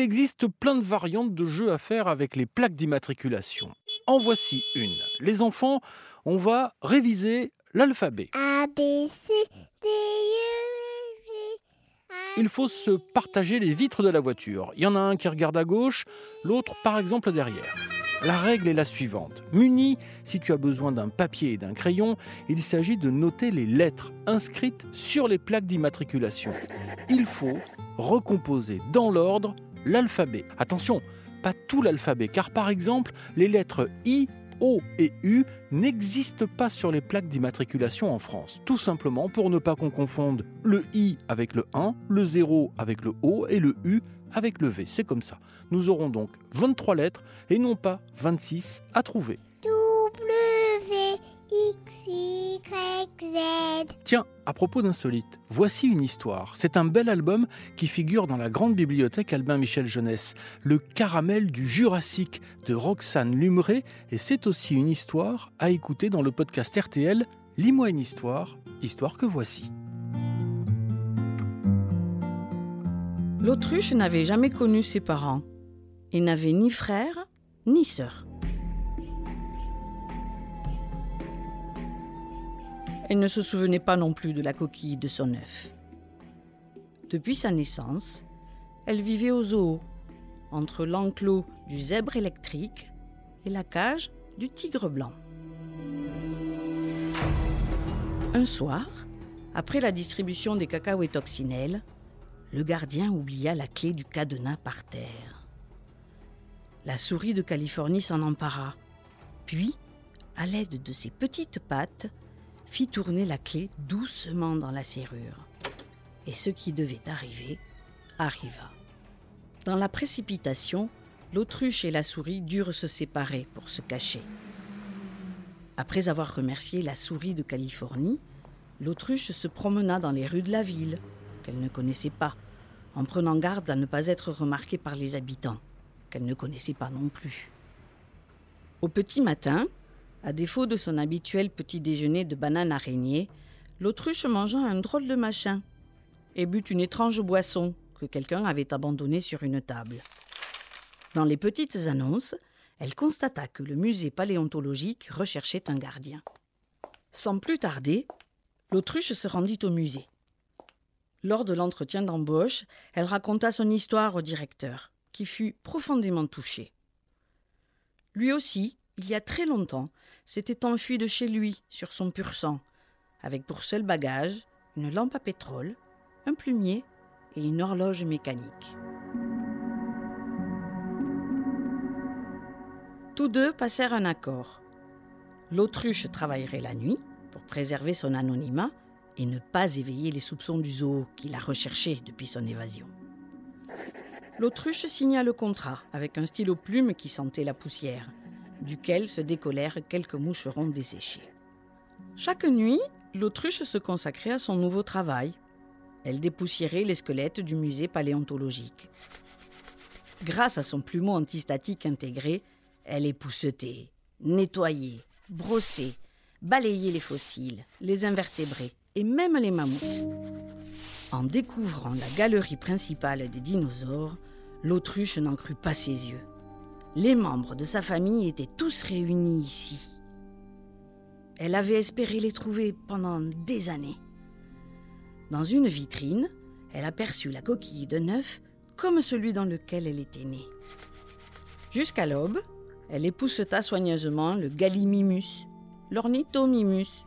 Il existe plein de variantes de jeux à faire avec les plaques d'immatriculation. En voici une. Les enfants, on va réviser l'alphabet. A, B, C, D, Il faut se partager les vitres de la voiture. Il y en a un qui regarde à gauche, l'autre par exemple derrière. La règle est la suivante. Muni, si tu as besoin d'un papier et d'un crayon, il s'agit de noter les lettres inscrites sur les plaques d'immatriculation. Il faut recomposer dans l'ordre l'alphabet. Attention, pas tout l'alphabet, car par exemple, les lettres I, O et U n'existent pas sur les plaques d'immatriculation en France. Tout simplement pour ne pas qu'on confonde le I avec le 1, le 0 avec le O et le U avec le V. C'est comme ça. Nous aurons donc 23 lettres et non pas 26 à trouver. Tiens, à propos d'insolite, voici une histoire. C'est un bel album qui figure dans la grande bibliothèque Albin Michel Jeunesse, Le caramel du Jurassique de Roxane Lumeré, et c'est aussi une histoire à écouter dans le podcast RTL Lis-moi une histoire, histoire que voici. L'autruche n'avait jamais connu ses parents et n'avait ni frère ni sœur. Elle ne se souvenait pas non plus de la coquille de son œuf. Depuis sa naissance, elle vivait au zoo, entre l'enclos du zèbre électrique et la cage du tigre blanc. Un soir, après la distribution des cacahuètes coccinelles, le gardien oublia la clé du cadenas par terre. La souris de Californie s'en empara, puis, à l'aide de ses petites pattes, fit tourner la clé doucement dans la serrure. Et ce qui devait arriver arriva. Dans la précipitation, l'autruche et la souris durent se séparer pour se cacher. Après avoir remercié la souris de Californie, l'autruche se promena dans les rues de la ville, qu'elle ne connaissait pas, en prenant garde à ne pas être remarquée par les habitants, qu'elle ne connaissait pas non plus. Au petit matin, à défaut de son habituel petit déjeuner de bananes araignée, l'autruche mangea un drôle de machin et but une étrange boisson que quelqu'un avait abandonnée sur une table. Dans les petites annonces, elle constata que le musée paléontologique recherchait un gardien. Sans plus tarder, l'autruche se rendit au musée. Lors de l'entretien d'embauche, elle raconta son histoire au directeur, qui fut profondément touché. Lui aussi, il y a très longtemps, s'était enfui de chez lui sur son pur sang, avec pour seul bagage une lampe à pétrole, un plumier et une horloge mécanique. Tous deux passèrent un accord. L'autruche travaillerait la nuit pour préserver son anonymat et ne pas éveiller les soupçons du zoo qui l'a recherché depuis son évasion. L'autruche signa le contrat avec un stylo plume qui sentait la poussière, duquel se décollèrent quelques moucherons desséchés. Chaque nuit, l'autruche se consacrait à son nouveau travail. Elle dépoussiérait les squelettes du musée paléontologique. Grâce à son plumeau antistatique intégré, elle époussetait, nettoyait, brossait, balayait les fossiles, les invertébrés et même les mammouths. En découvrant la galerie principale des dinosaures, l'autruche n'en crut pas ses yeux. Les membres de sa famille étaient tous réunis ici. Elle avait espéré les trouver pendant des années. Dans une vitrine, elle aperçut la coquille de neuf comme celui dans lequel elle était née. Jusqu'à l'aube, elle épousseta soigneusement le Gallimimus, l'Ornithomimus,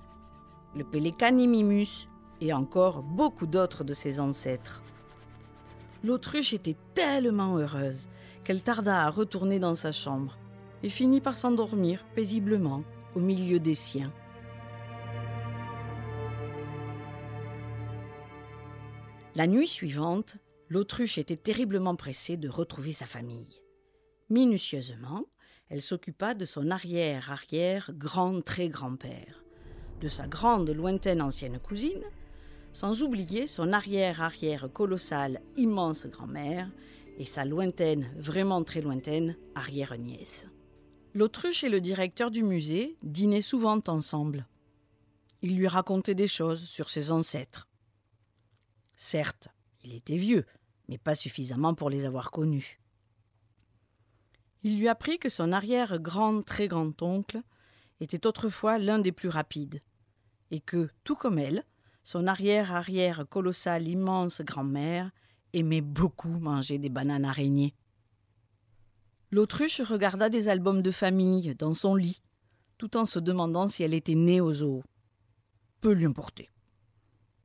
le Pelecanimimus et encore beaucoup d'autres de ses ancêtres. L'autruche était tellement heureuse qu'elle tarda à retourner dans sa chambre et finit par s'endormir paisiblement au milieu des siens. La nuit suivante, l'autruche était terriblement pressée de retrouver sa famille. Minutieusement, elle s'occupa de son arrière-arrière grand très grand-père, de sa grande lointaine ancienne cousine, sans oublier son arrière-arrière colossale immense grand-mère et sa lointaine, vraiment très lointaine, arrière-nièce. L'autruche et le directeur du musée dînaient souvent ensemble. Il lui racontait des choses sur ses ancêtres. Certes, il était vieux, mais pas suffisamment pour les avoir connus. Il lui apprit que son arrière-grand très grand-oncle était autrefois l'un des plus rapides, et que, tout comme elle, son arrière-arrière colossale immense grand-mère aimait beaucoup manger des bananes araignées. L'autruche regarda des albums de famille dans son lit, tout en se demandant si elle était née au zoo. Peu lui importait.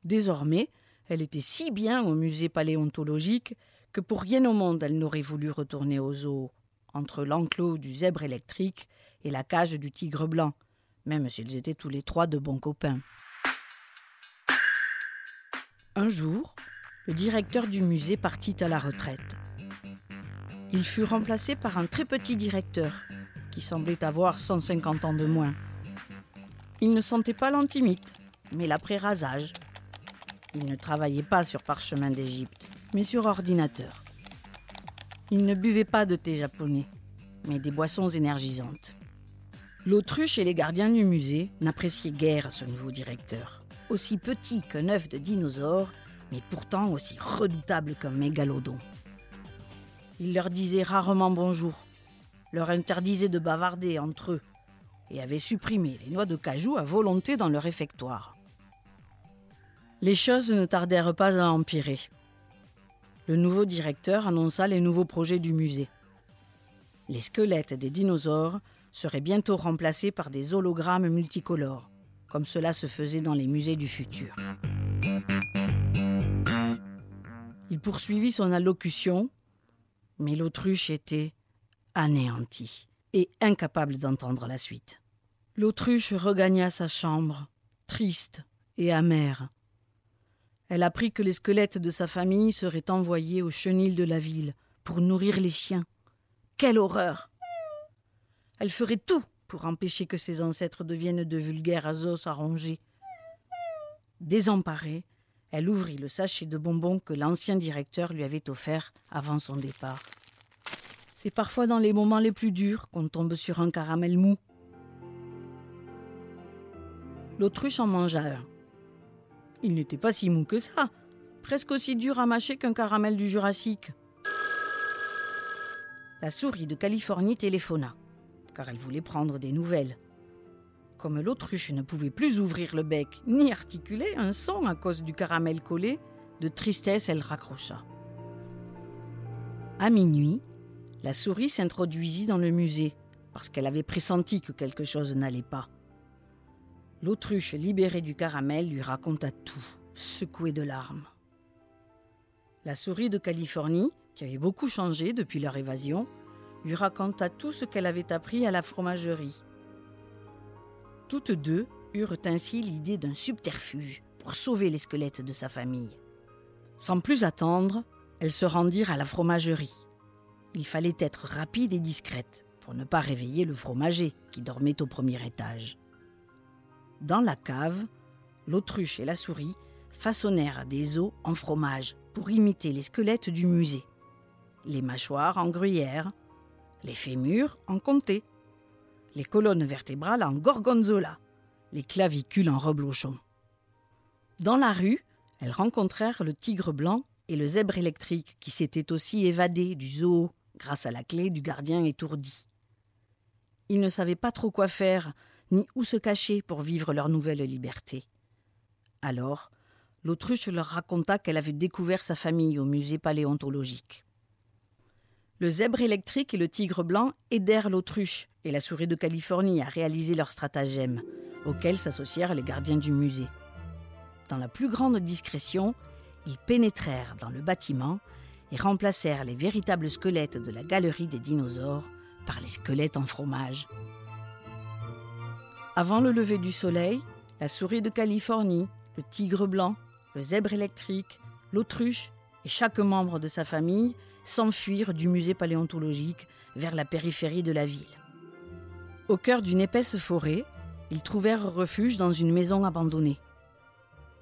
Désormais, elle était si bien au musée paléontologique que pour rien au monde elle n'aurait voulu retourner au zoo, entre l'enclos du zèbre électrique et la cage du tigre blanc, même s'ils étaient tous les trois de bons copains. Un jour, le directeur du musée partit à la retraite. Il fut remplacé par un très petit directeur, qui semblait avoir 150 ans de moins. Il ne sentait pas l'antimite, mais l'après-rasage. Il ne travaillait pas sur parchemin d'Égypte, mais sur ordinateur. Il ne buvait pas de thé japonais, mais des boissons énergisantes. L'autruche et les gardiens du musée n'appréciaient guère ce nouveau directeur. Aussi petit qu'un œuf de dinosaure, mais pourtant aussi redoutable qu'un mégalodon. Il leur disait rarement bonjour, leur interdisait de bavarder entre eux et avait supprimé les noix de cajou à volonté dans leur réfectoire. Les choses ne tardèrent pas à empirer. Le nouveau directeur annonça les nouveaux projets du musée. Les squelettes des dinosaures seraient bientôt remplacés par des hologrammes multicolores, comme cela se faisait dans les musées du futur. Il poursuivit son allocution, mais l'autruche était anéanti et incapable d'entendre la suite. L'autruche regagna sa chambre, triste et amère. Elle apprit que les squelettes de sa famille seraient envoyés au chenil de la ville pour nourrir les chiens. Quelle horreur Elle ferait tout pour empêcher que ses ancêtres deviennent de vulgaires os à ronger. Désemparée, elle ouvrit le sachet de bonbons que l'ancien directeur lui avait offert avant son départ. C'est parfois dans les moments les plus durs qu'on tombe sur un caramel mou. L'autruche en mangea un. Il n'était pas si mou que ça, presque aussi dur à mâcher qu'un caramel du Jurassique. La souris de Californie téléphona, car elle voulait prendre des nouvelles. Comme l'autruche ne pouvait plus ouvrir le bec ni articuler un son à cause du caramel collé, de tristesse elle raccrocha. À minuit, la souris s'introduisit dans le musée, parce qu'elle avait pressenti que quelque chose n'allait pas. L'autruche libérée du caramel lui raconta tout, secouée de larmes. La souris de Californie, qui avait beaucoup changé depuis leur évasion, lui raconta tout ce qu'elle avait appris à la fromagerie. Toutes deux eurent ainsi l'idée d'un subterfuge pour sauver les squelettes de sa famille. Sans plus attendre, elles se rendirent à la fromagerie. Il fallait être rapide et discrète pour ne pas réveiller le fromager qui dormait au premier étage. Dans la cave, l'autruche et la souris façonnèrent des os en fromage pour imiter les squelettes du musée. Les mâchoires en gruyère, les fémurs en comté, les colonnes vertébrales en gorgonzola, les clavicules en reblochon. Dans la rue, elles rencontrèrent le tigre blanc et le zèbre électrique qui s'étaient aussi évadés du zoo grâce à la clé du gardien étourdi. Ils ne savaient pas trop quoi faire, ni où se cacher pour vivre leur nouvelle liberté. Alors, l'autruche leur raconta qu'elle avait découvert sa famille au musée paléontologique. Le zèbre électrique et le tigre blanc aidèrent l'autruche et la souris de Californie à réaliser leur stratagème, auquel s'associèrent les gardiens du musée. Dans la plus grande discrétion, ils pénétrèrent dans le bâtiment et remplacèrent les véritables squelettes de la galerie des dinosaures par les squelettes en fromage. Avant le lever du soleil, la souris de Californie, le tigre blanc, le zèbre électrique, l'autruche et chaque membre de sa famille s'enfuirent du musée paléontologique vers la périphérie de la ville. Au cœur d'une épaisse forêt, ils trouvèrent refuge dans une maison abandonnée.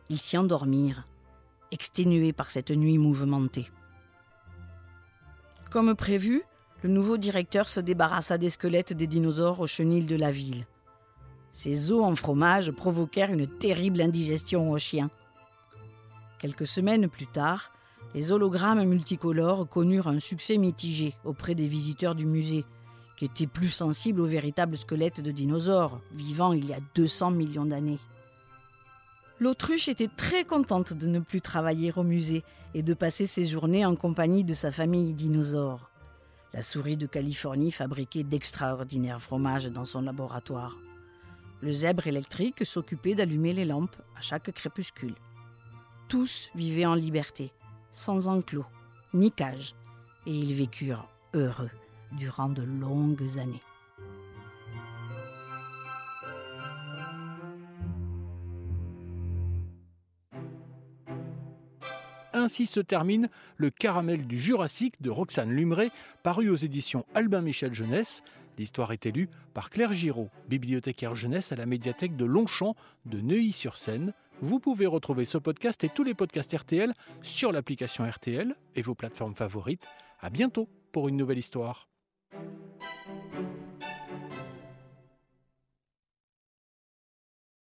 Ils s'y endormirent, exténués par cette nuit mouvementée. Comme prévu, le nouveau directeur se débarrassa des squelettes des dinosaures au chenil de la ville. Ces os en fromage provoquèrent une terrible indigestion aux chiens. Quelques semaines plus tard, les hologrammes multicolores connurent un succès mitigé auprès des visiteurs du musée, qui étaient plus sensibles aux véritables squelettes de dinosaures, vivant il y a 200 millions d'années. L'autruche était très contente de ne plus travailler au musée et de passer ses journées en compagnie de sa famille dinosaure. La souris de Californie fabriquait d'extraordinaires fromages dans son laboratoire. Le zèbre électrique s'occupait d'allumer les lampes à chaque crépuscule. Tous vivaient en liberté, sans enclos, ni cage, et ils vécurent heureux durant de longues années. Ainsi se termine Le caramel du Jurassique de Roxane Lumré, paru aux éditions Albin Michel Jeunesse. L'histoire est élue par Claire Giraud, bibliothécaire jeunesse à la médiathèque de Longchamp de Neuilly-sur-Seine. Vous pouvez retrouver ce podcast et tous les podcasts RTL sur l'application RTL et vos plateformes favorites. À bientôt pour une nouvelle histoire.